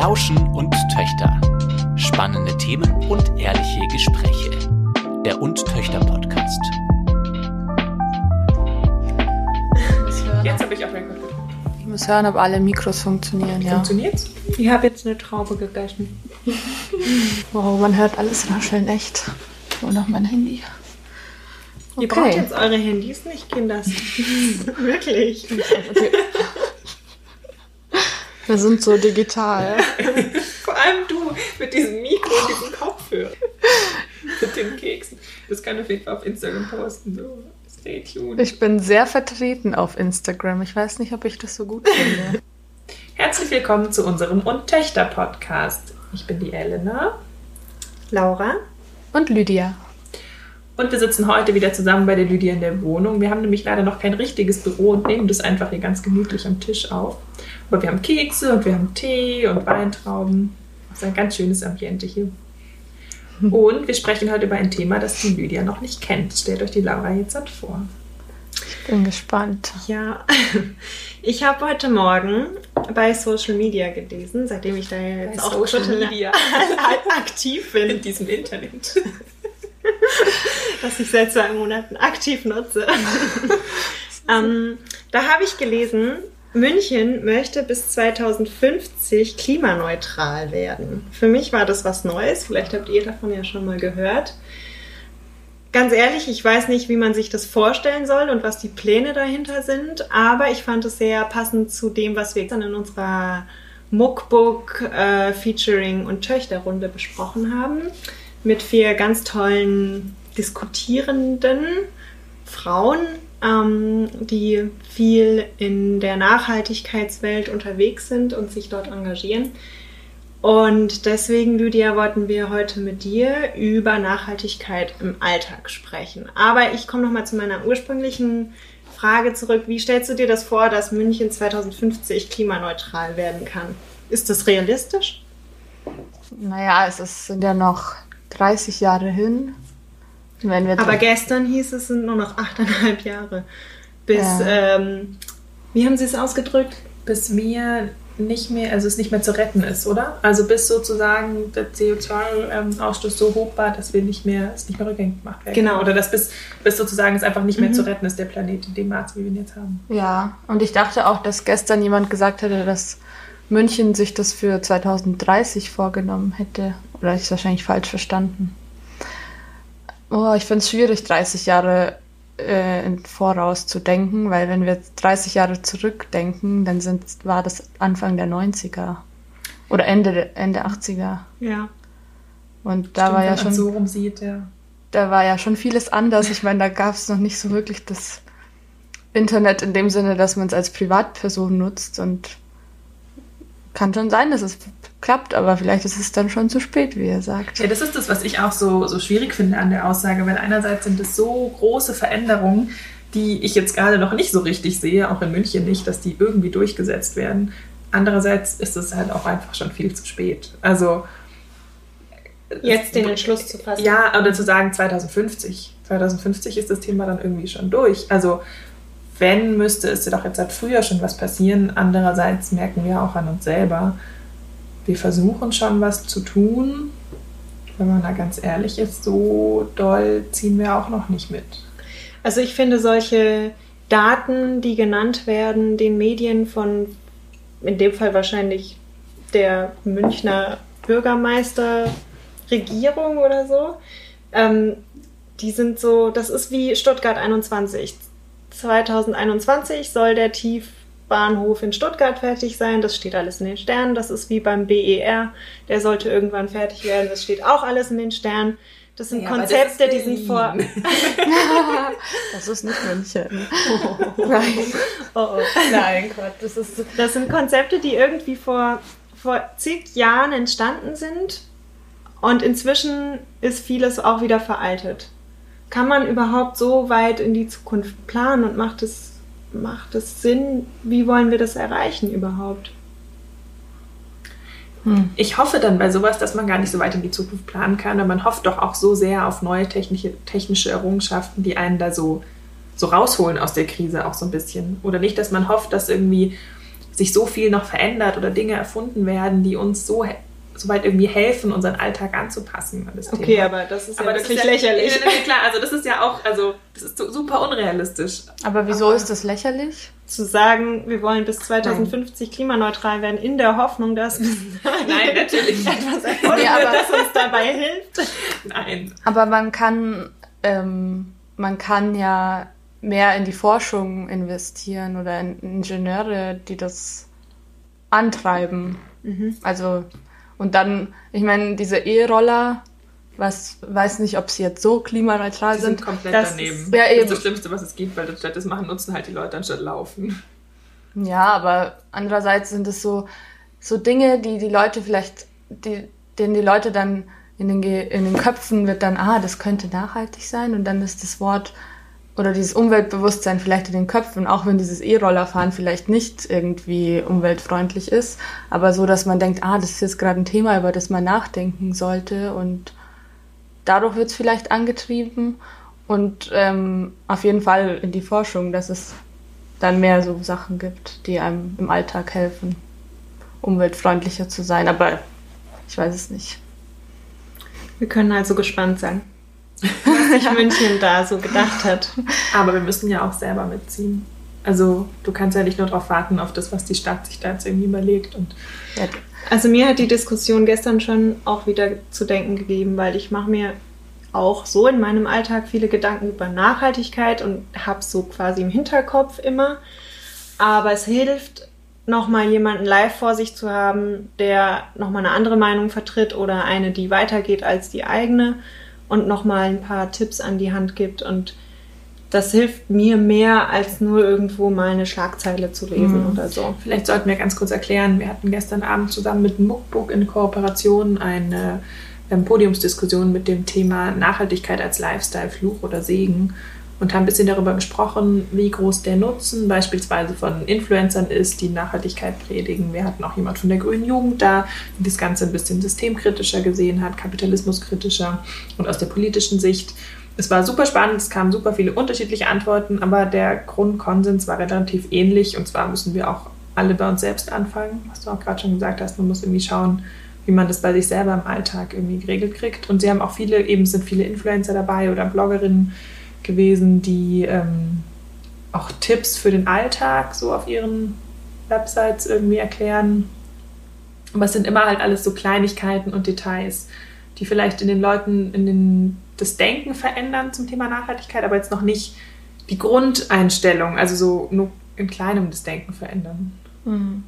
Lauschen und Töchter. Spannende Themen und ehrliche Gespräche. Der Und Töchter Podcast. Jetzt habe ich auf Record gedrückt. Ich muss hören, ob alle Mikros funktionieren, ja. Funktioniert's? Ich habe jetzt eine Traube gegessen. Wow, man hört alles rascheln, echt. Nur noch mein Handy. Ihr braucht jetzt eure Handys nicht, Kinders. Wirklich. Wir sind so digital. Vor allem du mit diesem Mikro und diesem Kopfhörer. Mit den Keksen. Das kann auf jeden Fall auf Instagram posten. So, stay tuned. Ich bin sehr vertreten auf Instagram. Ich weiß nicht, ob ich das so gut finde. Herzlich willkommen zu unserem Und Töchter Podcast. Ich bin die Elena Laura? Und Lydia. und wir sitzen heute wieder zusammen bei der Lydia in der Wohnung. Wir haben nämlich leider noch kein richtiges Büro und nehmen das einfach hier ganz gemütlich am Tisch auf. Aber wir haben Kekse und wir haben Tee und Weintrauben. Das ist ein ganz schönes Ambiente hier. Und wir sprechen heute über ein Thema, das die Lydia noch nicht kennt. Stellt euch die Laura jetzt halt vor. Bin gespannt. Ja, ich habe heute Morgen bei Social Media gelesen, seitdem ich da jetzt auch total aktiv bin. in diesem Internet. das ich seit zwei Monaten aktiv nutze. ähm, da habe ich gelesen, München möchte bis 2050 klimaneutral werden. Für mich war das was Neues. Vielleicht habt ihr davon ja schon mal gehört. Ganz ehrlich, ich weiß nicht, wie man sich das vorstellen soll und was die Pläne dahinter sind, aber ich fand es sehr passend zu dem, was wir dann in unserer Muckbook äh, Featuring und Töchterrunde besprochen haben, mit vier ganz tollen diskutierenden Frauen, ähm, die viel in der Nachhaltigkeitswelt unterwegs sind und sich dort engagieren. Und deswegen, Lydia, wollten wir heute mit dir über Nachhaltigkeit im Alltag sprechen. Aber ich komme nochmal zu meiner ursprünglichen Frage zurück. Wie stellst du dir das vor, dass München 2050 klimaneutral werden kann? Ist das realistisch? Naja, es sind ja noch 30 Jahre hin. Aber gestern hieß es, sind nur noch achteinhalb Jahre. Bis, Ja. ähm, wie haben sie es ausgedrückt? Bis wir nicht mehr, also es nicht mehr zu retten ist, oder? Also bis sozusagen der CO2-Ausstoß so hoch war, dass wir nicht mehr, es nicht mehr rückgängig gemacht werden. Genau. Oder dass bis, bis sozusagen es einfach nicht mehr Mhm. zu retten ist, der Planet in dem Maß, wie wir ihn jetzt haben. Ja, und ich dachte auch, dass gestern jemand gesagt hätte, dass München sich das für 2030 vorgenommen hätte. Oder ich es wahrscheinlich falsch verstanden. Oh, ich finde es schwierig, 30 Jahre äh, im Voraus zu denken, weil wenn wir 30 Jahre zurückdenken, dann sind, war das Anfang der 90er. Oder Ende, Ende 80er. Ja. Und da Stimmt, war ja schon so rum sieht, ja. da war ja schon vieles anders. Ich meine, da gab es noch nicht so wirklich das Internet in dem Sinne, dass man es als Privatperson nutzt und kann schon sein, dass es klappt, aber vielleicht ist es dann schon zu spät, wie er sagt. Ja, das ist das, was ich auch so, so schwierig finde an der Aussage, weil einerseits sind es so große Veränderungen, die ich jetzt gerade noch nicht so richtig sehe, auch in München nicht, dass die irgendwie durchgesetzt werden. Andererseits ist es halt auch einfach schon viel zu spät. Also Jetzt den Entschluss zu fassen. ja, oder zu sagen 2050. 2050 ist das Thema dann irgendwie schon durch. Also wenn, müsste es ja doch jetzt seit früher schon was passieren. Andererseits merken wir auch an uns selber, wir versuchen schon was zu tun. Wenn man da ganz ehrlich ist, so doll ziehen wir auch noch nicht mit. Also ich finde solche Daten, die genannt werden, den Medien von, in dem Fall wahrscheinlich der Münchner Bürgermeisterregierung oder so, ähm, die sind so, das ist wie Stuttgart 21. 2021 soll der Tiefbahnhof in Stuttgart fertig sein. Das steht alles in den Sternen. Das ist wie beim BER. Der sollte irgendwann fertig werden. Das steht auch alles in den Sternen. Das sind Ja, das Konzepte, ist die sind vor. Das ist nicht München. Oh, oh. Nein, Gott, das ist Das sind Konzepte, die irgendwie vor, vor zig Jahren entstanden sind und inzwischen ist vieles auch wieder veraltet. Kann man überhaupt so weit in die Zukunft planen und macht es, macht es Sinn? Wie wollen wir das erreichen überhaupt? Ich hoffe dann bei sowas, dass man gar nicht so weit in die Zukunft planen kann, aber man hofft doch auch so sehr auf neue technische, technische Errungenschaften, die einen da so, so rausholen aus der Krise auch so ein bisschen. Oder nicht, dass man hofft, dass irgendwie sich so viel noch verändert oder Dinge erfunden werden, die uns so soweit irgendwie helfen, unseren Alltag anzupassen. An das okay, Thema. aber das ist aber ja wirklich ja, lächerlich. Ja, klar, also das ist ja auch, also das ist super unrealistisch. Aber wieso aber ist das lächerlich? Zu sagen, wir wollen bis 2050 Nein. klimaneutral werden, in der Hoffnung, dass Nein, natürlich etwas erfunden ja, wird, das uns dabei hilft. Nein. Aber man kann, ähm, man kann ja mehr in die Forschung investieren oder in Ingenieure, die das antreiben. Mhm. Also und dann, ich meine, diese E-Roller, was weiß nicht, ob sie jetzt so klimaneutral die sind. sind komplett das daneben. Ist, ja, das ist das Schlimmste, was es gibt, weil statt das machen, nutzen halt die Leute anstatt laufen. Ja, aber andererseits sind es so, so Dinge, die die Leute vielleicht, die, denen die Leute dann in den, in den Köpfen wird dann, ah, das könnte nachhaltig sein und dann ist das Wort oder dieses Umweltbewusstsein vielleicht in den Köpfen, auch wenn dieses E-Rollerfahren vielleicht nicht irgendwie umweltfreundlich ist, aber so, dass man denkt, ah, das ist jetzt gerade ein Thema, über das man nachdenken sollte und dadurch wird es vielleicht angetrieben und ähm, auf jeden Fall in die Forschung, dass es dann mehr so Sachen gibt, die einem im Alltag helfen, umweltfreundlicher zu sein, aber ich weiß es nicht. Wir können also gespannt sein was sich München da so gedacht hat. Aber wir müssen ja auch selber mitziehen. Also du kannst ja nicht nur darauf warten, auf das, was die Stadt sich da jetzt irgendwie überlegt. Und ja. Also mir hat die Diskussion gestern schon auch wieder zu denken gegeben, weil ich mache mir auch so in meinem Alltag viele Gedanken über Nachhaltigkeit und habe so quasi im Hinterkopf immer. Aber es hilft, nochmal jemanden live vor sich zu haben, der nochmal eine andere Meinung vertritt oder eine, die weitergeht als die eigene und nochmal ein paar Tipps an die Hand gibt. Und das hilft mir mehr, als nur irgendwo mal eine Schlagzeile zu lesen mhm. oder so. Vielleicht sollten wir ganz kurz erklären, wir hatten gestern Abend zusammen mit Muckbook in Kooperation eine ähm, Podiumsdiskussion mit dem Thema Nachhaltigkeit als Lifestyle, Fluch oder Segen und haben ein bisschen darüber gesprochen, wie groß der Nutzen beispielsweise von Influencern ist, die Nachhaltigkeit predigen. Wir hatten auch jemand von der Grünen Jugend da, die das Ganze ein bisschen systemkritischer gesehen hat, kapitalismuskritischer und aus der politischen Sicht. Es war super spannend, es kamen super viele unterschiedliche Antworten, aber der Grundkonsens war relativ ähnlich und zwar müssen wir auch alle bei uns selbst anfangen, was du auch gerade schon gesagt hast. Man muss irgendwie schauen, wie man das bei sich selber im Alltag irgendwie geregelt kriegt. Und sie haben auch viele, eben sind viele Influencer dabei oder Bloggerinnen, gewesen, die ähm, auch Tipps für den Alltag so auf ihren Websites irgendwie erklären. Aber es sind immer halt alles so Kleinigkeiten und Details, die vielleicht in den Leuten in den, das Denken verändern zum Thema Nachhaltigkeit, aber jetzt noch nicht die Grundeinstellung, also so nur in kleinem das Denken verändern. Mhm.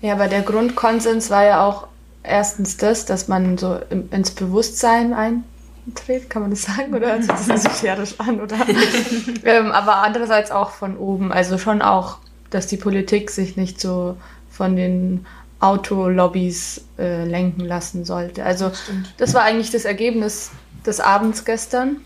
Ja, aber der Grundkonsens war ja auch erstens das, dass man so ins Bewusstsein ein, dreht, kann man das sagen? Oder hört sich das esoterisch an? Oder? ähm, aber andererseits auch von oben. Also schon auch, dass die Politik sich nicht so von den Autolobbys äh, lenken lassen sollte. Also Stimmt. das war eigentlich das Ergebnis des Abends gestern,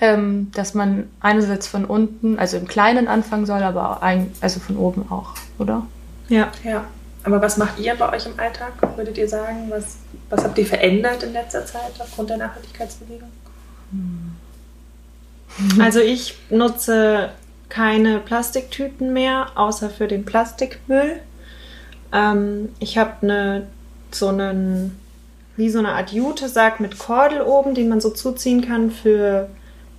ähm, dass man einerseits von unten, also im Kleinen anfangen soll, aber ein, also von oben auch, oder? Ja, ja. Aber was macht ihr bei euch im Alltag, würdet ihr sagen? Was, was habt ihr verändert in letzter Zeit aufgrund der Nachhaltigkeitsbewegung? Hm. Also ich nutze keine Plastiktüten mehr, außer für den Plastikmüll. Ähm, ich habe eine, so einen, wie so eine Art Jutesack mit Kordel oben, den man so zuziehen kann für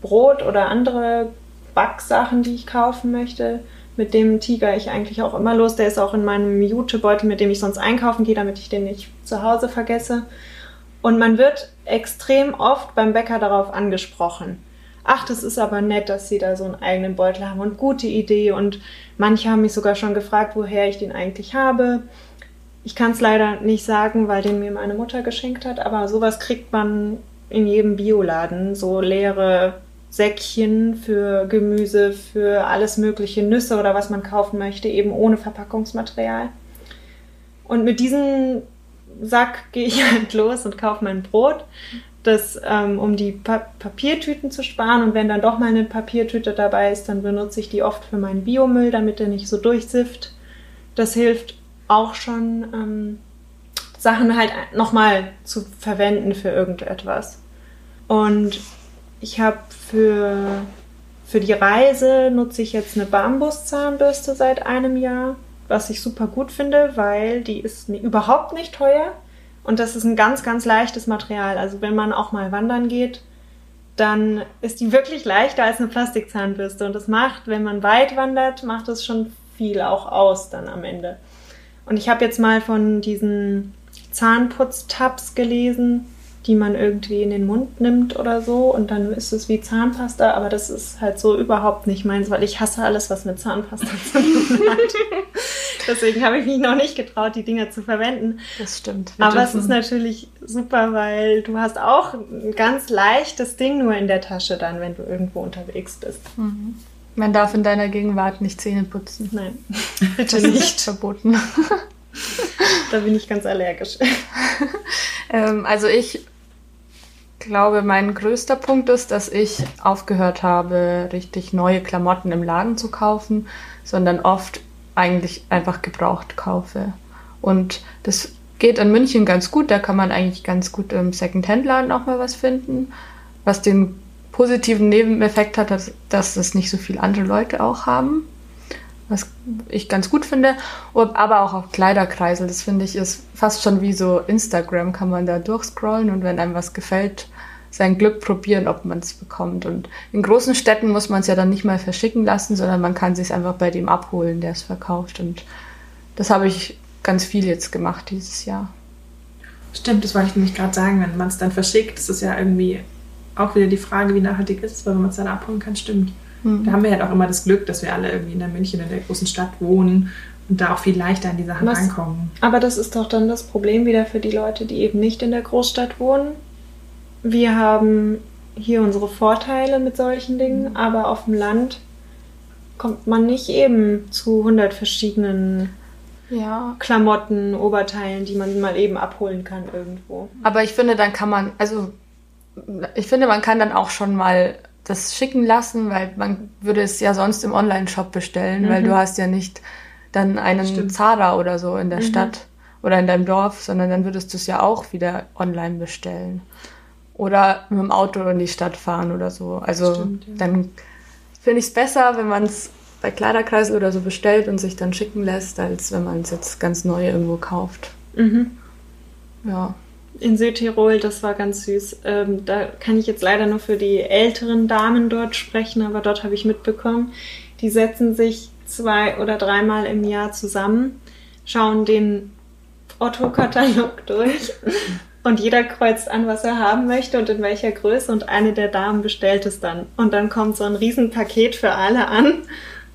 Brot oder andere Backsachen, die ich kaufen möchte mit dem Tiger ich eigentlich auch immer los. Der ist auch in meinem Jutebeutel, mit dem ich sonst einkaufen gehe, damit ich den nicht zu Hause vergesse. Und man wird extrem oft beim Bäcker darauf angesprochen. Ach, das ist aber nett, dass sie da so einen eigenen Beutel haben und gute Idee. Und manche haben mich sogar schon gefragt, woher ich den eigentlich habe. Ich kann es leider nicht sagen, weil den mir meine Mutter geschenkt hat, aber sowas kriegt man in jedem Bioladen, so leere Säckchen für Gemüse, für alles mögliche Nüsse oder was man kaufen möchte, eben ohne Verpackungsmaterial. Und mit diesem Sack gehe ich halt los und kaufe mein Brot, das, ähm, um die pa Papiertüten zu sparen. Und wenn dann doch mal eine Papiertüte dabei ist, dann benutze ich die oft für meinen Biomüll, damit der nicht so durchsifft. Das hilft auch schon, ähm, Sachen halt nochmal zu verwenden für irgendetwas. Und ich habe für, für die Reise nutze ich jetzt eine Bambuszahnbürste seit einem Jahr. was ich super gut finde, weil die ist überhaupt nicht teuer und das ist ein ganz, ganz leichtes Material. Also wenn man auch mal wandern geht, dann ist die wirklich leichter als eine Plastikzahnbürste. Und das macht, wenn man weit wandert, macht das schon viel auch aus dann am Ende. Und ich habe jetzt mal von diesen Zahnputztabs gelesen die man irgendwie in den Mund nimmt oder so und dann ist es wie Zahnpasta, aber das ist halt so überhaupt nicht meins, weil ich hasse alles, was mit Zahnpasta zu tun hat. Deswegen habe ich mich noch nicht getraut, die Dinger zu verwenden. Das stimmt. aber es ist natürlich super, weil du hast auch ein ganz leichtes Ding nur in der Tasche dann, wenn du irgendwo unterwegs bist. Mhm. Man darf in deiner Gegenwart nicht Zähne putzen. Nein, bitte nicht. verboten. da bin ich ganz allergisch. ähm, also ich glaube, mein größter Punkt ist, dass ich aufgehört habe, richtig neue Klamotten im Laden zu kaufen, sondern oft eigentlich einfach gebraucht kaufe. Und das geht in München ganz gut. Da kann man eigentlich ganz gut im Second-Hand-Laden auch mal was finden. Was den positiven Nebeneffekt hat, dass, dass das nicht so viele andere Leute auch haben. Was ich ganz gut finde. Aber auch auf Kleiderkreisel. Das finde ich ist fast schon wie so Instagram. Kann man da durchscrollen und wenn einem was gefällt, sein Glück probieren, ob man es bekommt. Und in großen Städten muss man es ja dann nicht mal verschicken lassen, sondern man kann sich einfach bei dem abholen, der es verkauft. Und das habe ich ganz viel jetzt gemacht dieses Jahr. Stimmt, das wollte ich nämlich gerade sagen. Wenn man es dann verschickt, ist es ja irgendwie auch wieder die Frage, wie nachhaltig ist es, weil wenn man es dann abholen kann, stimmt. Mhm. Da haben wir halt auch immer das Glück, dass wir alle irgendwie in der München, in der großen Stadt wohnen und da auch viel leichter an die Sachen Was, rankommen. Aber das ist doch dann das Problem wieder für die Leute, die eben nicht in der Großstadt wohnen wir haben hier unsere Vorteile mit solchen Dingen, mhm. aber auf dem Land kommt man nicht eben zu 100 verschiedenen ja. Klamotten, Oberteilen, die man mal eben abholen kann irgendwo. Aber ich finde, dann kann man, also ich finde, man kann dann auch schon mal das schicken lassen, weil man würde es ja sonst im Online-Shop bestellen, mhm. weil du hast ja nicht dann einen Stimmt. Zara oder so in der mhm. Stadt oder in deinem Dorf, sondern dann würdest du es ja auch wieder online bestellen oder mit dem Auto in die Stadt fahren oder so. Also Stimmt, ja. dann finde ich es besser, wenn man es bei Kleiderkreisel oder so bestellt und sich dann schicken lässt, als wenn man es jetzt ganz neu irgendwo kauft. Mhm. Ja. In Südtirol, das war ganz süß. Ähm, da kann ich jetzt leider nur für die älteren Damen dort sprechen, aber dort habe ich mitbekommen, die setzen sich zwei oder dreimal im Jahr zusammen, schauen den Otto-Katalog durch und jeder kreuzt an, was er haben möchte und in welcher Größe und eine der Damen bestellt es dann. Und dann kommt so ein Riesenpaket für alle an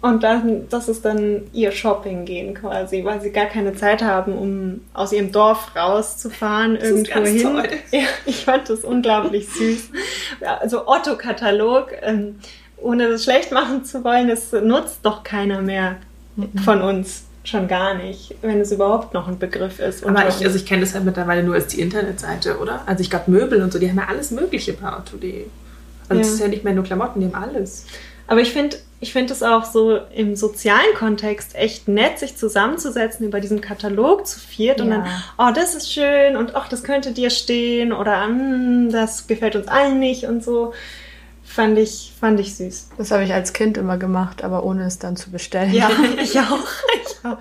und dann, das ist dann ihr Shopping gehen quasi, weil sie gar keine Zeit haben, um aus ihrem Dorf rauszufahren, das irgendwo hin. Toll. Ja, ich fand das unglaublich süß. Also Otto-Katalog, ähm, ohne das schlecht machen zu wollen, das nutzt doch keiner mehr mhm. von uns schon gar nicht, wenn es überhaupt noch ein Begriff ist. Aber ich, also ich kenne das halt mittlerweile nur als die Internetseite, oder? Also ich glaube Möbel und so, die haben ja alles Mögliche bei Auto.de. Also es ja. ist ja nicht mehr nur Klamotten, die haben alles. Aber ich finde ich finde es auch so im sozialen Kontext echt nett, sich zusammenzusetzen, über diesen Katalog zu viert ja. und dann, oh, das ist schön und ach, das könnte dir stehen oder mm, das gefällt uns allen nicht und so. Fand ich, fand ich süß. Das habe ich als Kind immer gemacht, aber ohne es dann zu bestellen. Ja, ich auch. Ich auch.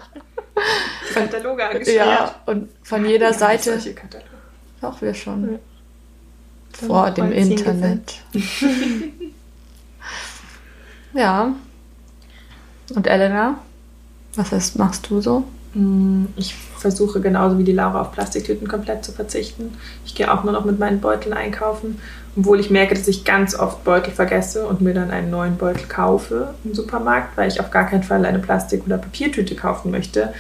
Kataloge angeschaut. Ja, und von jeder ja, Seite. Solche Kataloge. Auch wir schon. Ja. Vor dem Internet. ja. Und Elena, was ist, machst du so? Mm, ich versuche genauso wie die Laura auf Plastiktüten komplett zu verzichten. Ich gehe auch nur noch mit meinen Beuteln einkaufen, obwohl ich merke, dass ich ganz oft Beutel vergesse und mir dann einen neuen Beutel kaufe im Supermarkt, weil ich auf gar keinen Fall eine Plastik- oder Papiertüte kaufen möchte.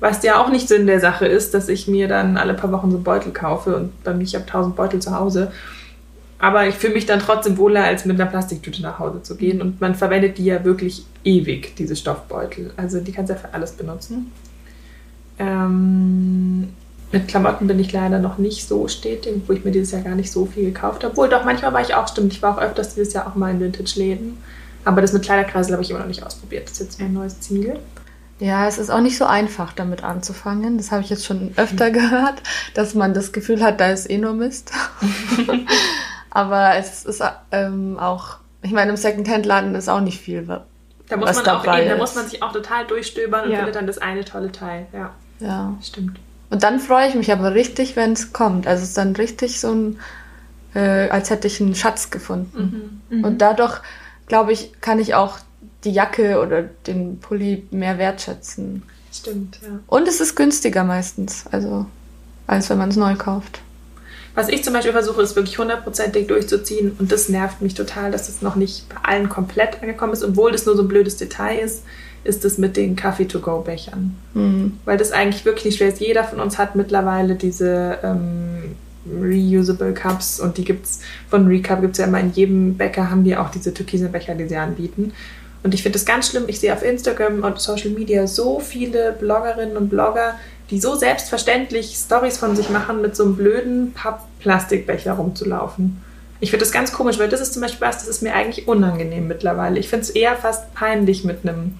Was ja auch nicht Sinn der Sache ist, dass ich mir dann alle paar Wochen so Beutel kaufe und bei mir, ich habe tausend Beutel zu Hause. Aber ich fühle mich dann trotzdem wohler, als mit einer Plastiktüte nach Hause zu gehen. Und man verwendet die ja wirklich ewig, diese Stoffbeutel. Also die kannst du ja für alles benutzen. Ähm, mit Klamotten bin ich leider noch nicht so stetig, wo ich mir dieses Jahr gar nicht so viel gekauft habe. Obwohl, doch, manchmal war ich auch, stimmt, ich war auch öfters dieses Jahr auch mal in Vintage-Läden. Aber das mit Kleiderkreisel habe ich immer noch nicht ausprobiert. Das ist jetzt mein neues Ziel. Ja, es ist auch nicht so einfach, damit anzufangen. Das habe ich jetzt schon öfter gehört, dass man das Gefühl hat, da ist eh nur Mist. Aber es ist ähm, auch, ich meine, im Secondhand-Laden ist auch nicht viel Da muss, man auch eben, da muss man sich auch total durchstöbern und Ja. findet dann das eine tolle Teil. Ja, ja. stimmt. Und dann freue ich mich aber richtig, wenn es kommt. Also es ist dann richtig so ein, äh, als hätte ich einen Schatz gefunden. Und dadurch, glaube ich, kann ich auch die Jacke oder den Pulli mehr wertschätzen. Stimmt, ja. Und es ist günstiger meistens, also als wenn man es neu kauft. Was ich zum Beispiel versuche, ist wirklich hundertprozentig durchzuziehen und das nervt mich total, dass es noch nicht bei allen komplett angekommen ist, obwohl das nur so ein blödes Detail ist, ist es mit den Kaffee-to-go-Bechern. Hm. Weil das eigentlich wirklich nicht schwer ist. Jeder von uns hat mittlerweile diese ähm, reusable Cups und die gibt's von Recap gibt's ja immer in jedem Bäcker haben die auch diese türkisen Becher, die sie anbieten. Und ich finde das ganz schlimm. Ich sehe auf Instagram und Social Media so viele Bloggerinnen und Blogger, die so selbstverständlich Stories von sich machen, mit so einem blöden Papp-Plastikbecher rumzulaufen. Ich finde das ganz komisch, weil das ist zum Beispiel was, das ist mir eigentlich unangenehm mittlerweile. Ich finde es eher fast peinlich, mit einem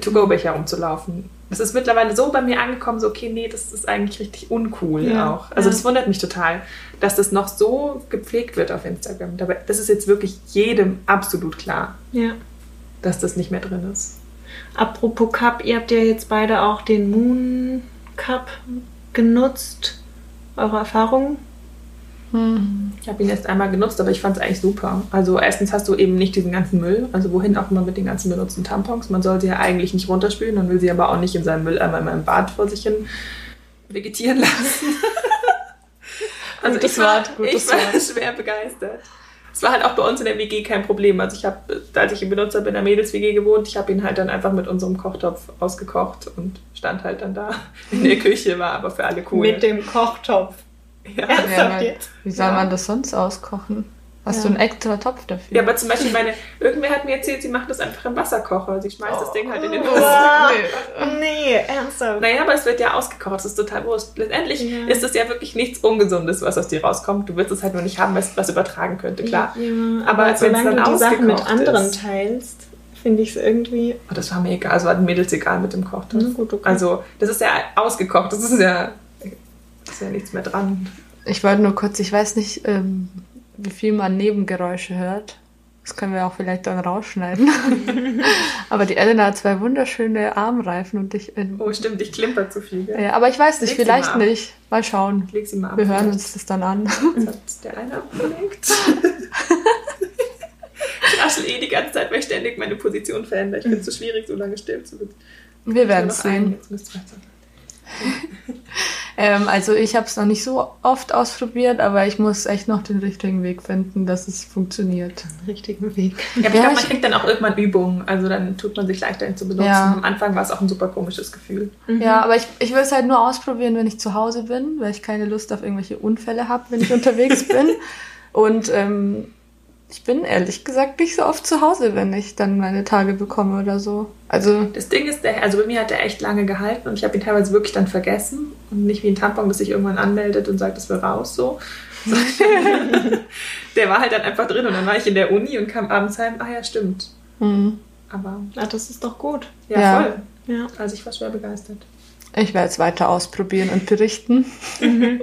To-Go-Becher rumzulaufen. Es ist mittlerweile so bei mir angekommen, so, okay, nee, das ist eigentlich richtig uncool Ja, auch. Also ja. das wundert mich total, dass das noch so gepflegt wird auf Instagram. Dabei, das ist jetzt wirklich jedem absolut klar, Ja. dass das nicht mehr drin ist. Apropos Cup, ihr habt ja jetzt beide auch den Moon Cup genutzt. Eure Erfahrungen? Hm. Ich habe ihn erst einmal genutzt, aber ich fand es eigentlich super. Also erstens hast du eben nicht diesen ganzen Müll, also wohin auch immer mit den ganzen benutzten Tampons. Man soll sie ja eigentlich nicht runterspülen, man will sie aber auch nicht in seinem Mülleimer in meinem Bad vor sich hin vegetieren lassen. also Gutes ich war, Wort, gutes ich war Wort. schwer begeistert. Es war halt auch bei uns in der WG kein Problem. Also ich habe, als ich im Benutzer bin, in der Mädels-WG gewohnt, ich habe ihn halt dann einfach mit unserem Kochtopf ausgekocht und stand halt dann da in der Küche, war aber für alle cool. Mit dem Kochtopf. Ja. Ja, weil- jetzt? Wie soll Ja. man das sonst auskochen? Hast Ja. du einen extra Topf dafür? Ja, aber zum Beispiel meine, irgendwer hat mir erzählt, sie macht das einfach im Wasserkocher. Sie schmeißt das Ding halt in den Oh. Wasser. Wow. Nee, ernsthaft. Naja, aber es wird ja ausgekocht, das ist total wurscht. Letztendlich Ja. ist es ja wirklich nichts Ungesundes, was aus dir rauskommt. Du wirst es halt nur nicht haben, was was übertragen könnte, klar. Ja, Aber aber, wenn's solange dann du die Sachen mit anderen ist. teilst, finde ich es irgendwie. Oh, das war mir egal, also war den Mädels egal mit dem Kochtopf. Na gut, okay. Also, das ist ja ausgekocht, das ist ja, ist ja nichts mehr dran. Ich wollte nur kurz, ich weiß nicht, ähm, wie viel man Nebengeräusche hört. Das können wir auch vielleicht dann rausschneiden. aber die Elena hat zwei wunderschöne Armreifen und ich. Ähm, Oh, stimmt, ich klimper zu viel. Gell? ja, aber ich weiß nicht, Leg vielleicht mal nicht. Mal schauen. Leg sie mal ab. Wir hören uns das dann an. Jetzt hat der eine abgelegt. ich raschel eh die ganze Zeit, weil ich ständig meine Position verändere. Ich finde es so schwierig, so lange still zu sitzen. Wir werden es sehen. Jetzt müsst ihr weiter. Ähm, also ich habe es noch nicht so oft ausprobiert, aber ich muss echt noch den richtigen Weg finden, dass es funktioniert. Richtigen Weg. Ja, aber ich Ja, glaube, man ich- kriegt dann auch irgendwann Übung. Also dann tut man sich leichter, ihn zu benutzen. Ja. Am Anfang war es auch ein super komisches Gefühl. Ja, aber ich, ich will es halt nur ausprobieren, wenn ich zu Hause bin, weil ich keine Lust auf irgendwelche Unfälle habe, wenn ich unterwegs bin. Und ähm, ich bin ehrlich gesagt nicht so oft zu Hause, wenn ich dann meine Tage bekomme oder so. Also Das Ding ist, der, also bei mir hat der echt lange gehalten und ich habe ihn teilweise wirklich dann vergessen. Und nicht wie ein Tampon, das sich irgendwann anmeldet und sagt, das will raus so. der war halt dann einfach drin und dann war ich in der Uni und kam abends heim. Ah ja, stimmt. hm, Aber Na, das ist doch gut. ja, Ja. voll. Ja. Also ich war schwer begeistert. ich werde es weiter ausprobieren und berichten.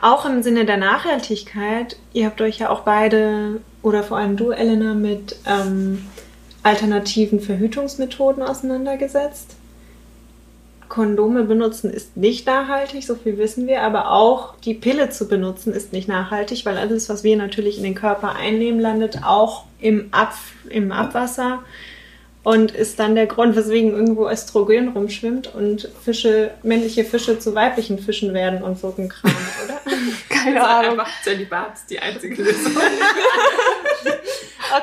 Auch im Sinne der Nachhaltigkeit, ihr habt euch ja auch beide, oder vor allem du, Elena, mit ähm, alternativen Verhütungsmethoden auseinandergesetzt. Kondome benutzen ist nicht nachhaltig, so viel wissen wir, aber auch die Pille zu benutzen ist nicht nachhaltig, weil alles, was wir natürlich in den Körper einnehmen, landet auch im, Ab im Abwasser und ist dann der Grund, weswegen irgendwo Östrogen rumschwimmt und Fische, männliche Fische zu weiblichen Fischen werden und so ein Kram, oder? Keine Also Ahnung. Zölibat ist die einzige Lösung.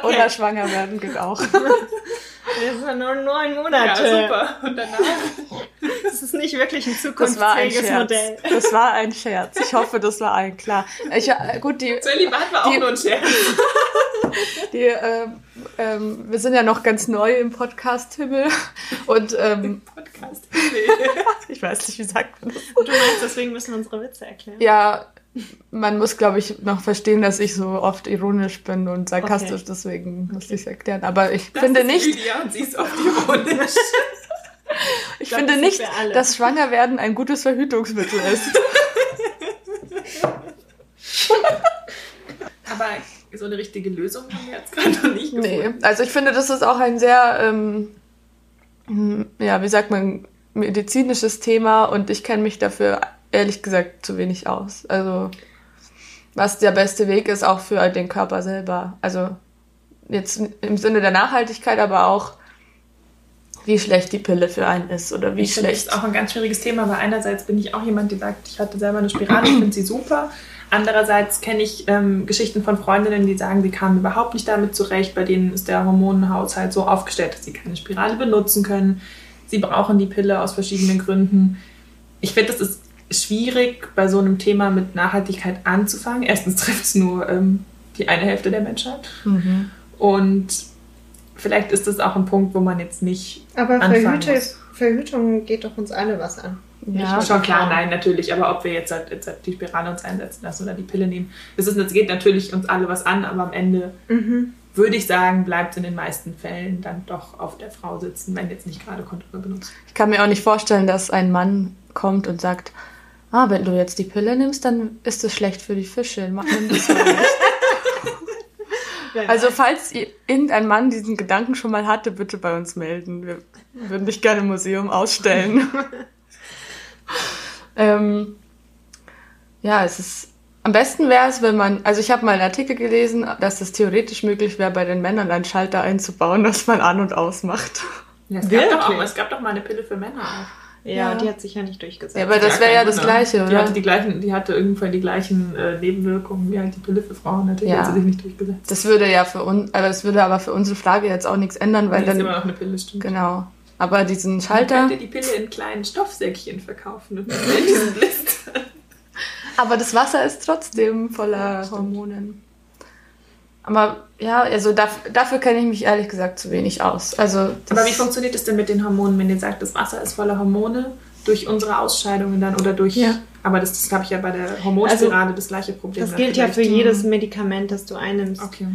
Okay, Oder schwanger werden geht auch. das sind nur neun ja, Monate. super. Und danach Das ist nicht wirklich ein Das war ein zukunftsfähiges. Modell. Das war ein Scherz. Ich hoffe, das war allen klar. Ich, äh, gut, die, Zölibat war auch Die- nur ein Scherz. Die, ähm, ähm, wir sind ja noch ganz neu im Podcast-Himmel und ähm, Podcast. ich weiß nicht, wie sagt man das? Du meinst, deswegen müssen wir unsere Witze erklären? Ja, man muss, glaube ich, noch verstehen, dass ich so oft ironisch bin und sarkastisch, Okay. deswegen muss ich es erklären. Aber ich Das finde nicht, Lydia und sie ist oft ironisch. ich glaub, finde das nicht, dass Schwangerwerden ein gutes Verhütungsmittel ist. Aber So eine richtige Lösung haben wir jetzt gerade noch nicht Nee, gefunden. also ich finde, das ist auch ein sehr, ähm, hm, ja, wie sagt man, medizinisches Thema und ich kenne mich dafür ehrlich gesagt zu wenig aus. Also was der beste Weg ist, auch für den Körper selber. Also jetzt im Sinne der Nachhaltigkeit, aber auch wie schlecht die Pille für einen ist oder wie Ich finde, das schlecht. ist auch ein ganz schwieriges Thema, weil einerseits bin ich auch jemand, der sagt, ich hatte selber eine Spirale, ich finde sie super. Andererseits kenne ich ähm, Geschichten von Freundinnen, die sagen, sie kamen überhaupt nicht damit zurecht. Bei denen ist der Hormonhaushalt so aufgestellt, dass sie keine Spirale benutzen können. Sie brauchen die Pille aus verschiedenen Gründen. Ich finde, es ist schwierig, bei so einem Thema mit Nachhaltigkeit anzufangen. Erstens trifft es nur ähm, die eine Hälfte der Menschheit. Mhm. Und vielleicht ist das auch ein Punkt, wo man jetzt nicht Aber muss. Verhütung geht doch uns alle was an. Ja, Schon klar, nein, natürlich. Aber ob wir jetzt, halt, jetzt halt die Spirale uns einsetzen lassen oder die Pille nehmen, ist, das geht natürlich uns alle was an, aber am Ende Mhm. würde ich sagen, bleibt es in den meisten Fällen dann doch auf der Frau sitzen, wenn jetzt nicht gerade Kondome benutzt. Ich kann mir auch nicht vorstellen, dass ein Mann kommt und sagt, ah, wenn du jetzt die Pille nimmst, dann ist es schlecht für die Fische. Mach nimm das mal nicht. Also falls irgendein Mann diesen Gedanken schon mal hatte, bitte bei uns melden. Wir würden dich gerne im Museum ausstellen. ähm, ja, es ist. Am besten wäre es, wenn man, also ich habe mal einen Artikel gelesen, dass es theoretisch möglich wäre, bei den Männern einen Schalter einzubauen, dass man an und ausmacht. Ja, es, gab doch auch, es gab doch mal eine Pille für Männer auch. Ja, Ja. die hat sich ja nicht durchgesetzt. Ja, aber das wäre ja das Gleiche, Die oder? hatte, die gleichen, die hatte irgendwann die gleichen äh, Nebenwirkungen wie halt die Pille für Frauen. Natürlich Ja. hat sie sich nicht durchgesetzt. Das würde ja für uns, aber das würde aber für unsere Frage jetzt auch nichts ändern, weil Weil das ist immer dann noch eine Pille, stimmt. genau. Aber diesen Man Schalter, könnte die Pille in kleinen Stoffsäckchen verkaufen und nicht in diesen Blistern. aber das Wasser ist trotzdem voller Hormonen. Aber ja, also dafür, dafür kenne ich mich ehrlich gesagt zu wenig aus. Also Aber wie funktioniert es denn mit den Hormonen, wenn ihr sagt, das Wasser ist voller Hormone durch unsere Ausscheidungen dann oder durch. Ja. Aber das, das habe ich ja bei der Hormonspirale das gleiche Problem. Das Da gilt ja für jedes Medikament, das du einnimmst. Okay.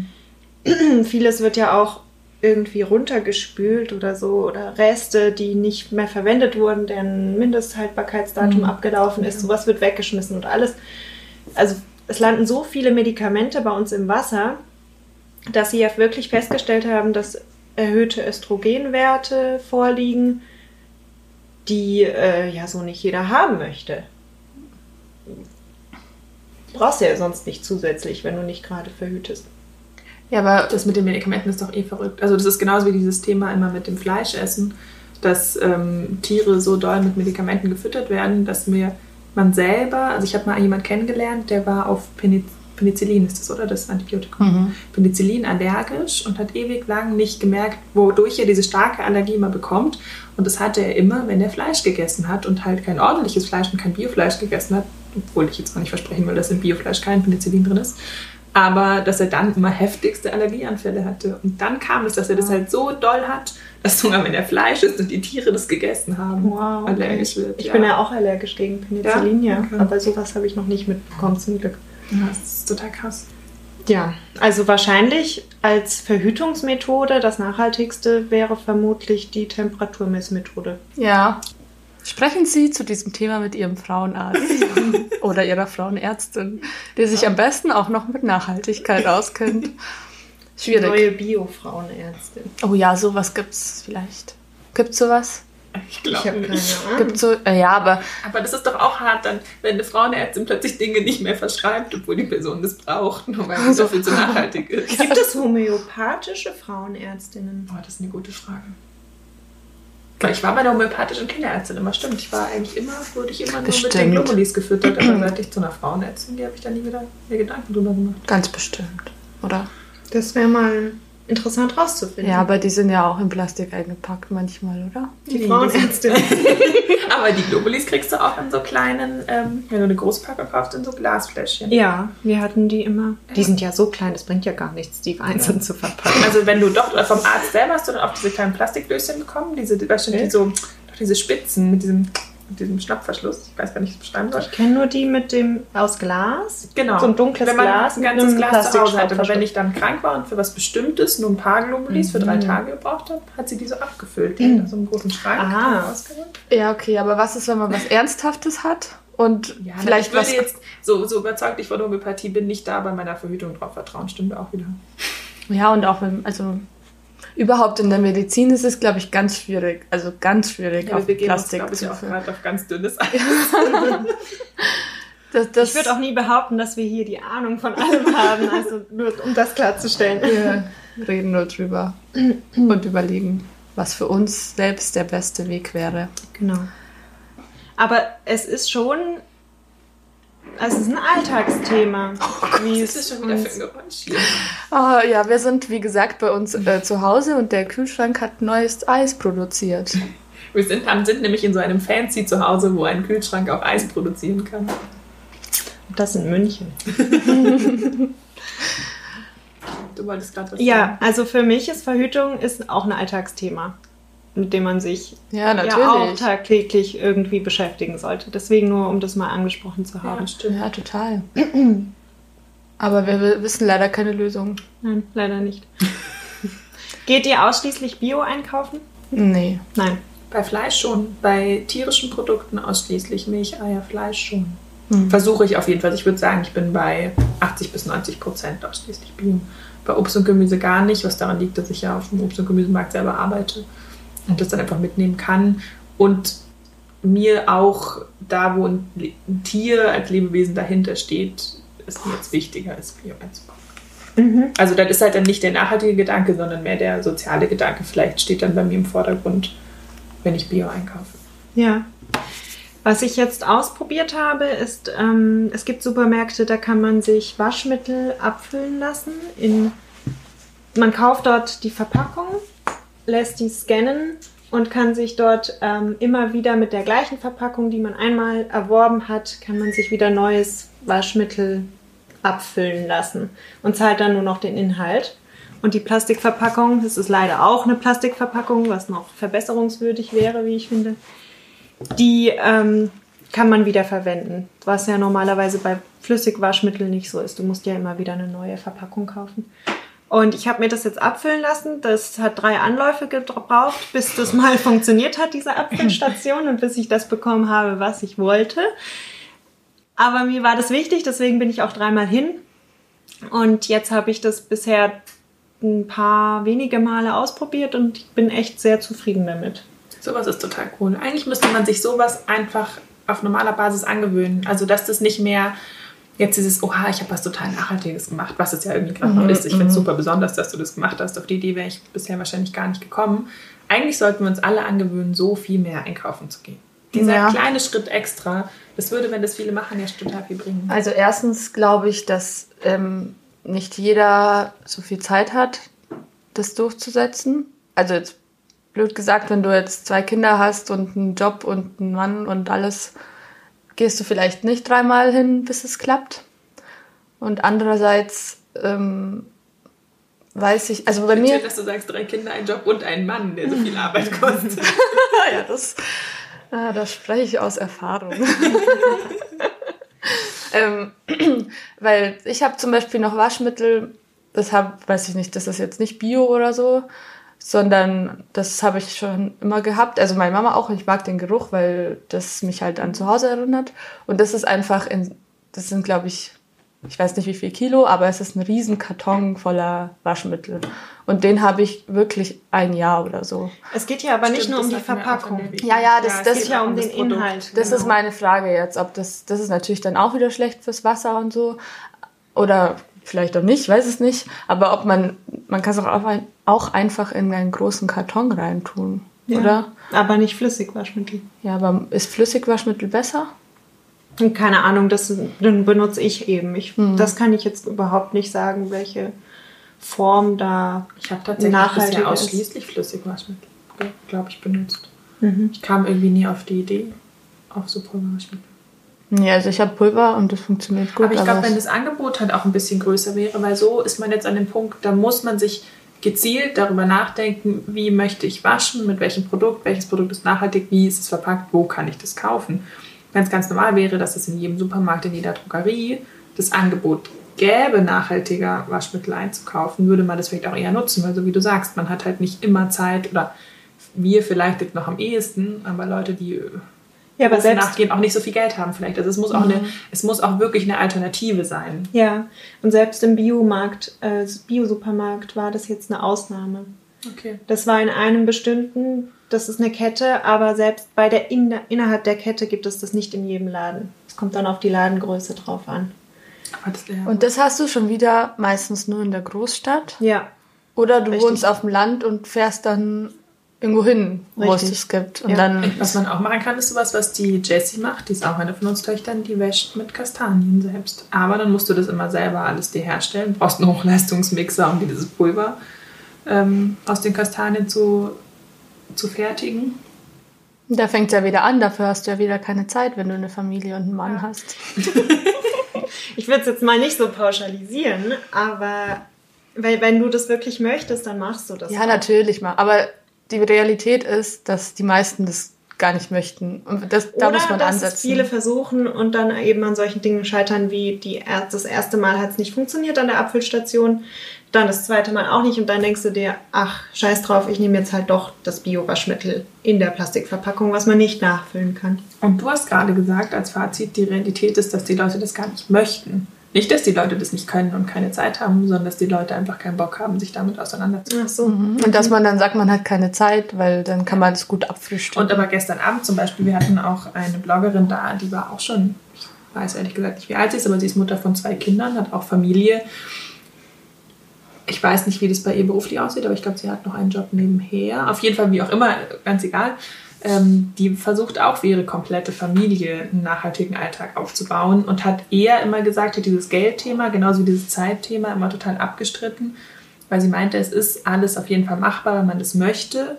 Vieles wird ja auch irgendwie runtergespült oder so oder Reste, die nicht mehr verwendet wurden, deren Mindesthaltbarkeitsdatum Mhm. abgelaufen ist, sowas wird weggeschmissen und alles. Also es landen so viele Medikamente bei uns im Wasser, dass sie ja wirklich festgestellt haben, dass erhöhte Östrogenwerte vorliegen, die äh, ja so nicht jeder haben möchte. Brauchst du ja sonst nicht zusätzlich, wenn du nicht gerade verhütest. Ja, aber Das mit den Medikamenten ist doch eh verrückt. Also das ist genauso wie dieses Thema immer mit dem Fleischessen, dass ähm, Tiere so doll mit Medikamenten gefüttert werden, dass mir man selber, also ich habe mal jemanden kennengelernt, der war auf Penic Penicillin, ist das oder das Antibiotikum? Mhm. Penicillin allergisch und hat ewig lang nicht gemerkt, wodurch er diese starke Allergie immer bekommt. Und das hatte er immer, wenn er Fleisch gegessen hat und halt kein ordentliches Fleisch und kein Biofleisch gegessen hat, obwohl ich jetzt auch nicht versprechen will, dass im Biofleisch kein Penicillin drin ist. Aber dass er dann immer heftigste Allergieanfälle hatte. Und dann kam es, dass er das halt so doll hat, dass sogar wenn er Fleisch isst und die Tiere das gegessen haben, Wow, okay. allergisch wird. Ich bin ja auch allergisch gegen Penicillin, ja. Ja? Okay. Aber sowas habe ich noch nicht mitbekommen, zum Glück. Ja, das ist total krass. Ja, also wahrscheinlich als Verhütungsmethode das nachhaltigste wäre vermutlich die Temperaturmessmethode. ja. Sprechen Sie zu diesem Thema mit Ihrem Frauenarzt oder Ihrer Frauenärztin, die sich am besten auch noch mit Nachhaltigkeit auskennt. Schwierig. Neue Bio-Frauenärztin. Oh ja, sowas gibt's vielleicht. Gibt's sowas? Ich Ich glaube habe keine. Ahnung. Gibt's so, äh, ja, aber Aber das ist doch auch hart dann, wenn eine Frauenärztin plötzlich Dinge nicht mehr verschreibt, obwohl die Person das braucht, nur weil sie so viel zu nachhaltig ist. Gibt es homöopathische Frauenärztinnen? Oh, das ist eine gute Frage. Ich war bei der homöopathischen Kinderärztin immer, stimmt. Ich war eigentlich immer, wurde ich immer nur mit den Bestimmt. Globulis gefüttert, aber seit ich zu einer Frauenärztin gehe, habe ich da nie wieder mir Gedanken drüber gemacht. ganz bestimmt, oder? Das wäre mal interessant rauszufinden. Ja, aber die sind ja auch in Plastik eingepackt manchmal, oder? die Nee, Frauenärztin. Aber die Globulis kriegst du auch in so kleinen, ähm, wenn du eine Großpackung kaufst, in so Glasfläschchen. ja, wir hatten die immer. Die sind ja so klein, das bringt ja gar nichts, die einzeln zu verpacken. Also wenn du doch vom Arzt selber hast du dann auch diese kleinen Plastikdöschen bekommen, diese, weißt du, die so, doch diese Spitzen mit diesem, mit diesem Schnappverschluss. Ich weiß gar nicht, wie ich es beschreiben soll. Ich kenne nur die mit dem aus Glas. Genau. So ein dunkles wenn man Glas ein ganzes Glas zu Hause hat. Aber wenn ich dann krank war und für was Bestimmtes nur ein paar Globulis für drei Mhm. Tage gebraucht habe, hat sie die so abgefüllt. Die hat da so einen großen Schrank Ah. ausgeräumt. Ja, okay, aber was ist, wenn man was Ernsthaftes hat und Ja, vielleicht ich würde was. jetzt, so, so überzeugt ich von Homöopathie bin, nicht da bei meiner Verhütung drauf vertrauen. Stimmt auch wieder. Ja, und auch wenn, also überhaupt in der Medizin ist es, glaube ich, ganz schwierig. Also ganz schwierig, Ja, auf gehen uns, Plastik glaube ich, zu auch auf ganz dünnes Eis. Das, das, Ich würde auch nie behaupten, dass wir hier die Ahnung von allem haben, also nur um das klarzustellen. wir reden nur drüber und überlegen, was für uns selbst der beste Weg wäre. Genau. Aber es ist schon, also es ist ein Alltagsthema. wie Das ist schon wieder für ein Geräusch hier. Ah, ja, wir sind, wie gesagt, bei uns äh, zu Hause und der Kühlschrank hat neues Eis produziert. Wir sind, haben, sind nämlich in so einem Fancy Zuhause, wo ein Kühlschrank auch Eis produzieren kann. Das in München. Du wolltest gerade was Ja, also für mich ist Verhütung ist auch ein Alltagsthema, mit dem man sich Ja, ja auch tagtäglich irgendwie beschäftigen sollte. Deswegen nur, um das mal angesprochen zu haben. Ja, stimmt. Ja, total. Aber wir wi- wissen leider keine Lösung. Nein, leider nicht. Geht ihr ausschließlich Bio einkaufen? Nee. Nein. Bei Fleisch schon. Bei tierischen Produkten ausschließlich Milch, Eier, Fleisch schon. Hm. Versuche ich auf jeden Fall. Ich würde sagen, ich bin bei 80 bis 90 Prozent ausschließlich Bio. Bei Obst und Gemüse gar nicht, was daran liegt, dass ich ja auf dem Obst- und Gemüsemarkt selber arbeite und das dann einfach mitnehmen kann. Und mir auch da, wo ein, Tier als Lebewesen dahinter steht, ist mir jetzt wichtiger als Bio einzubauen. Mhm. Also das ist halt dann nicht der nachhaltige Gedanke, sondern mehr der soziale Gedanke. Vielleicht steht dann bei mir im Vordergrund, wenn ich Bio einkaufe. Ja. Was ich jetzt ausprobiert habe, ist, ähm, es gibt Supermärkte, da kann man sich Waschmittel abfüllen lassen. In, man kauft dort die Verpackung, lässt die scannen und kann sich dort ähm, immer wieder mit der gleichen Verpackung, die man einmal erworben hat, kann man sich wieder neues Waschmittel abfüllen lassen und zahlt dann nur noch den Inhalt. Und die Plastikverpackung, das ist leider auch eine Plastikverpackung, was noch verbesserungswürdig wäre, wie ich finde, die ähm, kann man wieder verwenden, was ja normalerweise bei Flüssigwaschmitteln nicht so ist. Du musst ja immer wieder eine neue Verpackung kaufen. Und ich habe mir das jetzt abfüllen lassen. Das hat drei Anläufe gebraucht, bis das mal funktioniert hat, diese Abfüllstation, und bis ich das bekommen habe, was ich wollte. Aber mir war das wichtig, deswegen bin ich auch dreimal hin. Und jetzt habe ich das bisher ein paar wenige Male ausprobiert und ich bin echt sehr zufrieden damit. Sowas ist total cool. Eigentlich müsste man sich sowas einfach auf normaler Basis angewöhnen. Also, dass das nicht mehr jetzt dieses, oha, ich habe was total Nachhaltiges gemacht, was es ja irgendwie gerade noch ist. Ich finde es super besonders, dass du das gemacht hast. Auf die Idee wäre ich bisher wahrscheinlich gar nicht gekommen. Eigentlich sollten wir uns alle angewöhnen, so viel mehr einkaufen zu gehen. Dieser Ja. kleine Schritt extra, das würde, wenn das viele machen, ja total viel bringen. Also erstens glaube ich, dass ähm, nicht jeder so viel Zeit hat, das durchzusetzen. Also jetzt blöd gesagt, wenn du jetzt zwei Kinder hast und einen Job und einen Mann und alles, gehst du vielleicht nicht dreimal hin, bis es klappt. Und andererseits ähm, weiß ich, also bei Schön, mir, dass du sagst, drei Kinder, ein Job und ein Mann, der so viel Arbeit kostet. ja, das, ah, da spreche ich aus Erfahrung. ähm, weil ich habe zum Beispiel noch Waschmittel, das hab, weiß ich nicht, das ist jetzt nicht Bio oder so, sondern das habe ich schon immer gehabt. Also meine Mama auch, ich mag den Geruch, weil das mich halt an zu Hause erinnert. Und das ist einfach in, das sind glaube ich, ich weiß nicht wie viel Kilo, aber es ist ein riesen Karton voller Waschmittel. Und den habe ich wirklich ein Jahr oder so. Es geht ja aber nicht Stimmt, nur um die Verpackung. Ja, ja, das- es das geht Es geht ja um den Produkt. Inhalt. Das Genau. ist meine Frage jetzt, ob das, das ist natürlich dann auch wieder schlecht fürs Wasser und so. Oder vielleicht auch nicht, weiß es nicht. Aber ob man, man kann es auch, auch einfach in einen großen Karton reintun, Ja. oder? Aber nicht Flüssigwaschmittel. Ja, aber ist Flüssigwaschmittel besser? Keine Ahnung, das den benutze ich eben. Ich, Hm. Das kann ich jetzt überhaupt nicht sagen, welche Form da. Ich habe tatsächlich Nachhaltiger bisher ist. ausschließlich Flüssigwaschmittel, glaube ich, benutzt. Mhm. Ich kam irgendwie nie auf die Idee, auf so Pulverwaschmittel. Nee, also ich habe Pulver und das funktioniert gut. aber ich glaube, wenn das Angebot halt auch ein bisschen größer wäre, weil so ist man jetzt an dem Punkt, da muss man sich gezielt darüber nachdenken, wie möchte ich waschen, mit welchem Produkt, welches Produkt ist nachhaltig, wie ist es verpackt, wo kann ich das kaufen. Wenn es ganz normal wäre, dass es in jedem Supermarkt, in jeder Drogerie das Angebot gäbe, nachhaltiger Waschmittel einzukaufen, würde man das vielleicht auch eher nutzen, weil so wie du sagst, man hat halt nicht immer Zeit oder wir vielleicht jetzt noch am ehesten, aber Leute, die Ja, aber selbst- nachgehen, auch nicht so viel Geld haben vielleicht. Also es muss auch eine, es muss auch wirklich eine Alternative sein. Ja, und selbst im Biomarkt, äh, Biosupermarkt war das jetzt eine Ausnahme. Okay. Das war in einem bestimmten, das ist eine Kette, aber selbst bei der in, innerhalb der Kette gibt es das nicht in jedem Laden. Es kommt dann auf die Ladengröße drauf an. Aber das, ja. Und das hast du schon wieder meistens nur in der Großstadt. Ja, Oder du Richtig. wohnst auf dem Land und fährst dann irgendwo hin, wo es das gibt. Und Ja. dann. Was man auch machen kann, ist sowas, was die Jessie macht. Die ist auch eine von uns Töchtern, die wäscht mit Kastanien selbst. Aber dann musst du das immer selber alles dir herstellen. Du brauchst einen Hochleistungsmixer, um dieses Pulver ähm, aus den Kastanien zu, zu fertigen. Da fängt ja wieder an, dafür hast du ja wieder keine Zeit, wenn du eine Familie und einen Mann hast. ich würde es jetzt mal nicht so pauschalisieren, aber weil, wenn du das wirklich möchtest, dann machst du das. Ja, natürlich mal. Aber die Realität ist, dass die meisten das gar nicht möchten. Und das, da Oder muss man dass es ansetzen. viele versuchen und dann eben an solchen Dingen scheitern, wie die, das erste Mal hat es nicht funktioniert an der Abfüllstation, dann das zweite Mal auch nicht und dann denkst du dir, ach, scheiß drauf, ich nehme jetzt halt doch das Bio-Waschmittel in der Plastikverpackung, was man nicht nachfüllen kann. Und du hast gerade gesagt, als Fazit, die Realität ist, dass die Leute das gar nicht möchten. Nicht, dass die Leute das nicht können und keine Zeit haben, sondern dass die Leute einfach keinen Bock haben, sich damit auseinanderzusetzen. Ach so. Und dass man dann sagt, man hat keine Zeit, weil dann kann man das gut abfrühstücken. Und aber gestern Abend zum Beispiel, wir hatten auch eine Bloggerin da, die war auch schon, ich weiß ehrlich gesagt nicht, wie alt sie ist, aber sie ist Mutter von zwei Kindern, hat auch Familie. Ich weiß nicht, wie das bei ihr beruflich aussieht, aber ich glaube, sie hat noch einen Job nebenher. Auf jeden Fall, wie auch immer, ganz egal. Ähm, die versucht auch für ihre komplette Familie einen nachhaltigen Alltag aufzubauen und hat eher immer gesagt, hat dieses Geldthema, genauso wie dieses Zeitthema, immer total abgestritten, weil sie meinte, es ist alles auf jeden Fall machbar, wenn man das möchte.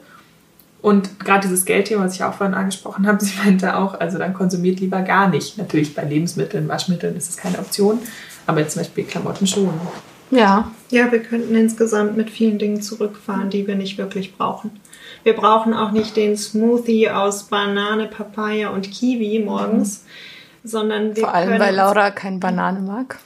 Und gerade dieses Geldthema, was ich auch vorhin angesprochen habe, sie meinte auch, also dann konsumiert lieber gar nicht. Natürlich bei Lebensmitteln, Waschmitteln ist es keine Option, aber jetzt zum Beispiel Klamotten schon. ja, Ja, wir könnten insgesamt mit vielen Dingen zurückfahren, die wir nicht wirklich brauchen. Wir brauchen auch nicht den Smoothie aus Banane, Papaya und Kiwi morgens, sondern wir vor allem, weil Laura keine Banane mag.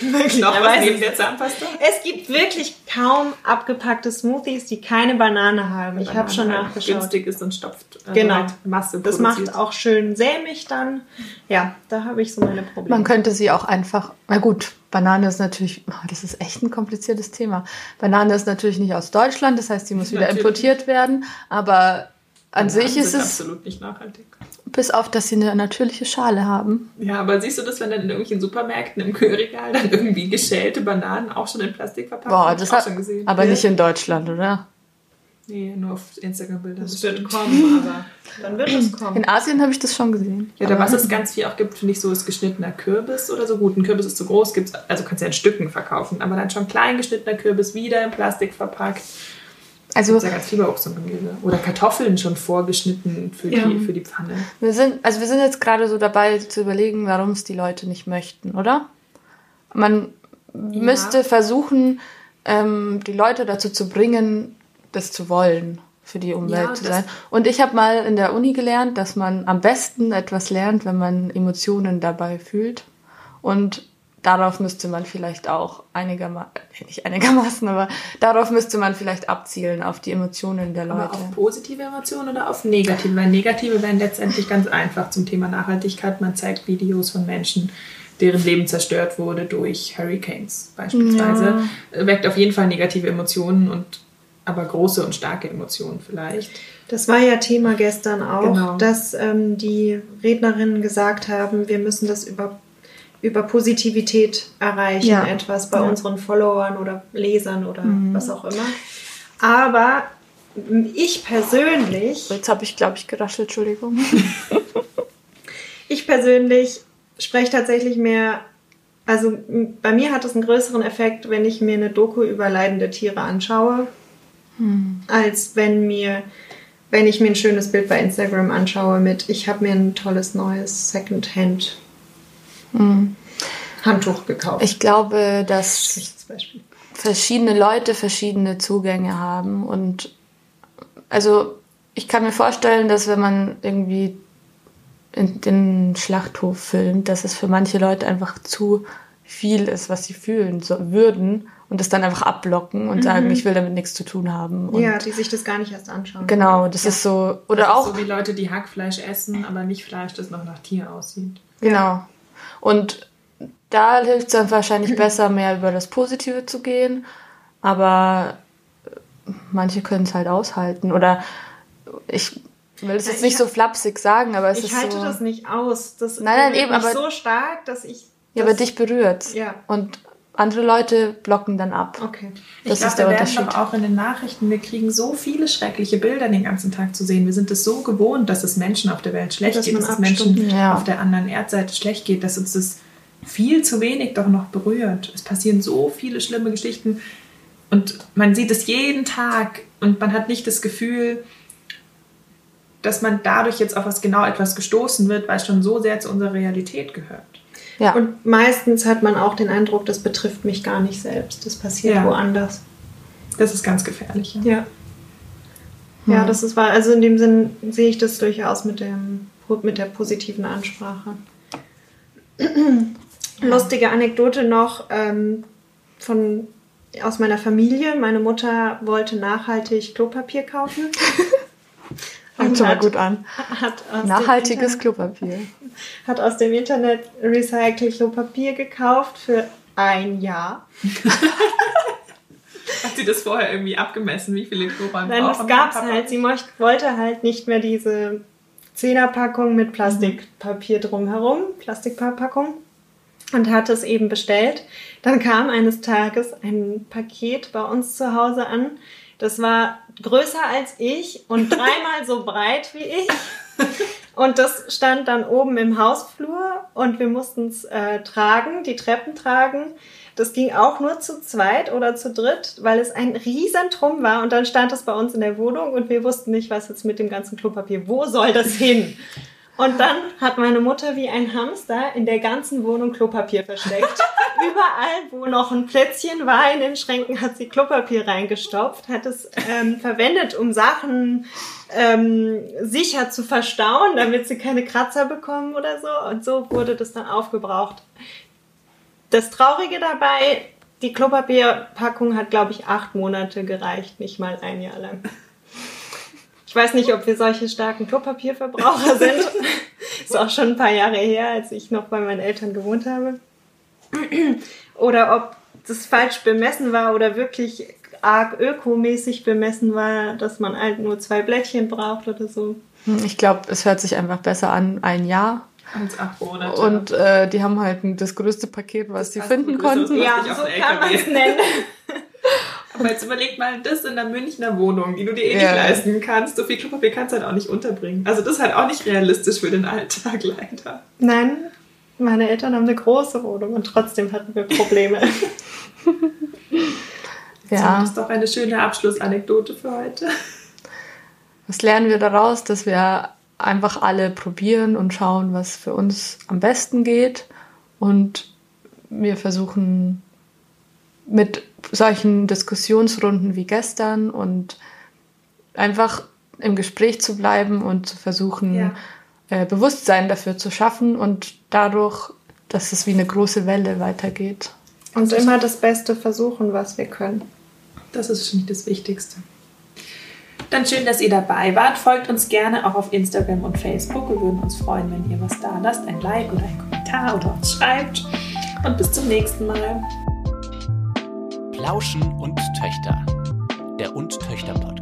wirklich Noch was neben es. der Zahnpasta? Es gibt wirklich kaum abgepackte Smoothies, die keine Banane haben. Ich habe schon halt nachgeschaut. Günstig ist und stopft. Also Genau. halt Masse Das produziert. macht auch schön sämig dann. Ja, da habe ich so meine Probleme. Man könnte sie auch einfach, na gut, Banane ist natürlich, oh, das ist echt ein kompliziertes Thema. Banane ist natürlich nicht aus Deutschland, das heißt, sie muss wieder Natürlich. importiert werden, aber an Bananen sich ist sind es, absolut nicht nachhaltig. Bis auf, dass sie eine natürliche Schale haben. Ja, aber siehst du das, wenn dann in irgendwelchen Supermärkten im Kühlregal dann irgendwie geschälte Bananen auch schon in Plastik verpackt Boah, Hab das ich auch hat, schon gesehen. aber Ja. nicht in Deutschland, oder? Nee, nur auf Instagram-Bildern. das wird kommen, aber dann wird es kommen. In Asien habe ich das schon gesehen. Ja, da was es ganz viel auch gibt, finde ich, so ist geschnittener Kürbis oder so. Gut, ein Kürbis ist zu groß, gibt's, also kannst du ja in Stücken verkaufen, aber dann schon klein geschnittener Kürbis wieder in Plastik verpackt. Also ja ganz viel bei Obst und Gemüse. Oder Kartoffeln schon vorgeschnitten für, Ja. die, für die Pfanne. wir sind, also wir sind jetzt gerade so dabei zu überlegen, warum es die Leute nicht möchten, oder? Man müsste versuchen, ähm, die Leute dazu zu bringen, das zu wollen, für die Umwelt Ja, zu sein. Und ich habe mal in der Uni gelernt, dass man am besten etwas lernt, wenn man Emotionen dabei fühlt. Und darauf müsste man vielleicht auch einigermaßen, nicht einigermaßen, aber darauf müsste man vielleicht abzielen, auf die Emotionen der Aber Leute. auf positive Emotionen oder auf negative? Weil negative wären letztendlich ganz einfach zum Thema Nachhaltigkeit. Man zeigt Videos von Menschen, deren Leben zerstört wurde durch Hurricanes beispielsweise. Weckt auf jeden Fall negative Emotionen und aber große und starke Emotionen vielleicht. Das war ja Thema gestern auch, Genau. dass ähm, die Rednerinnen gesagt haben, wir müssen das über, über Positivität erreichen, Ja. etwas bei Ja. unseren Followern oder Lesern oder was auch immer. Aber ich persönlich, Jetzt habe ich, glaube ich, geraschelt, Entschuldigung. ich persönlich spreche tatsächlich mehr, also bei mir hat es einen größeren Effekt, wenn ich mir eine Doku über leidende Tiere anschaue, als wenn mir, wenn ich mir ein schönes Bild bei Instagram anschaue mit, ich habe mir ein tolles neues Secondhand Handtuch gekauft. Ich glaube, dass verschiedene Leute verschiedene Zugänge haben. Und also ich kann mir vorstellen, dass wenn man irgendwie in den Schlachthof filmt, dass es für manche Leute einfach zu viel ist, was sie fühlen so, würden und das dann einfach abblocken und sagen, ich will damit nichts zu tun haben. Und Mhm. ja, die sich das gar nicht erst anschauen. Genau, das ist so. Oder Das auch. So wie Leute, die Hackfleisch essen, aber nicht Fleisch, das noch nach Tier aussieht. Genau. Und da hilft es dann wahrscheinlich besser, mehr über das Positive zu gehen. Aber äh, manche können es halt aushalten. Oder ich will es jetzt nicht ich so flapsig sagen, aber es Ich ist halte so. das nicht aus. Das Nein, nein, eben, aber- so stark, dass ich. ja, aber dich berührt. Ja. Und andere Leute blocken dann ab. Okay. Ich Das glaube, ist der wir werden doch auch in den Nachrichten, wir kriegen so viele schreckliche Bilder den ganzen Tag zu sehen. Wir sind es so gewohnt, dass es Menschen auf der Welt schlecht Dass geht, dass es Menschen. Ja. auf der anderen Erdseite schlecht geht, dass uns das viel zu wenig doch noch berührt. Es passieren so viele schlimme Geschichten und man sieht es jeden Tag und man hat nicht das Gefühl, dass man dadurch jetzt auf was genau etwas gestoßen wird, weil es schon so sehr zu unserer Realität gehört. Ja. Und meistens hat man auch den Eindruck, das betrifft mich gar nicht selbst. Das passiert Ja. woanders. Das ist ganz gefährlich. Ja. Ja. Ja, das ist wahr. Also in dem Sinn sehe ich das durchaus mit, dem, mit der positiven Ansprache. Lustige Anekdote noch ähm, von, aus meiner Familie. Meine Mutter wollte nachhaltig Klopapier kaufen. Fängt schon mal gut an. Hat aus dem Nachhaltiges Internet- Klopapier. hat aus dem Internet Recycle-Klopapier gekauft für ein Jahr. Hat sie das vorher irgendwie abgemessen, wie viele Klorollen Nein, das gab's Papa? halt. Sie wollte halt nicht mehr diese Zehnerpackung mit Plastikpapier drumherum, Plastikpackung, und hat es eben bestellt. Dann kam eines Tages ein Paket bei uns zu Hause an. Das war größer als ich und dreimal so breit wie ich. Und das stand dann oben im Hausflur und wir mussten es äh, tragen, die Treppen tragen. Das ging auch nur zu zweit oder zu dritt, weil es ein Riesentrum war und dann stand es bei uns in der Wohnung und wir wussten nicht, was jetzt mit dem ganzen Klopapier, wo soll das hin? Und dann hat meine Mutter wie ein Hamster in der ganzen Wohnung Klopapier versteckt. Überall, wo noch ein Plätzchen war in den Schränken, hat sie Klopapier reingestopft, hat es ähm, verwendet, um Sachen ähm, sicher zu verstauen, damit sie keine Kratzer bekommen oder so. Und so wurde das dann aufgebraucht. Das Traurige dabei, die Klopapierpackung hat, glaube ich, acht Monate gereicht, nicht mal ein Jahr lang. Ich weiß nicht, ob wir solche starken Klopapierverbraucher sind. Ist auch schon ein paar Jahre her, als ich noch bei meinen Eltern gewohnt habe. Oder ob das falsch bemessen war oder wirklich arg ökomäßig bemessen war, dass man halt nur zwei Blättchen braucht oder so. Hm, Ich glaube, es hört sich einfach besser an, ein Jahr. Als acht Monate. Und äh, die haben halt das größte Paket, was sie finden konnten. Ja, so kann man es nennen. Aber jetzt überleg mal, das in einer Münchner Wohnung, die du dir eh Ja. nicht leisten kannst. So viel Klopapier kannst du halt auch nicht unterbringen. Also das ist halt auch nicht realistisch für den Alltag leider. Nein, meine Eltern haben eine große Wohnung und trotzdem hatten wir Probleme. Ja. Das ist doch eine schöne Abschlussanekdote für heute. Was lernen wir daraus? Dass wir einfach alle probieren und schauen, was für uns am besten geht. Und wir versuchen mit solchen Diskussionsrunden wie gestern und einfach im Gespräch zu bleiben und zu versuchen, Ja. äh, Bewusstsein dafür zu schaffen und dadurch, dass es wie eine große Welle weitergeht. Und immer das Beste versuchen, was wir können. Das ist schon das Wichtigste. Dann schön, dass ihr dabei wart. Folgt uns gerne auch auf Instagram und Facebook. Wir würden uns freuen, wenn ihr was da lasst. Ein Like oder ein Kommentar oder uns schreibt. Und bis zum nächsten Mal. Plauschen und Töchter. Der Und Töchter Podcast.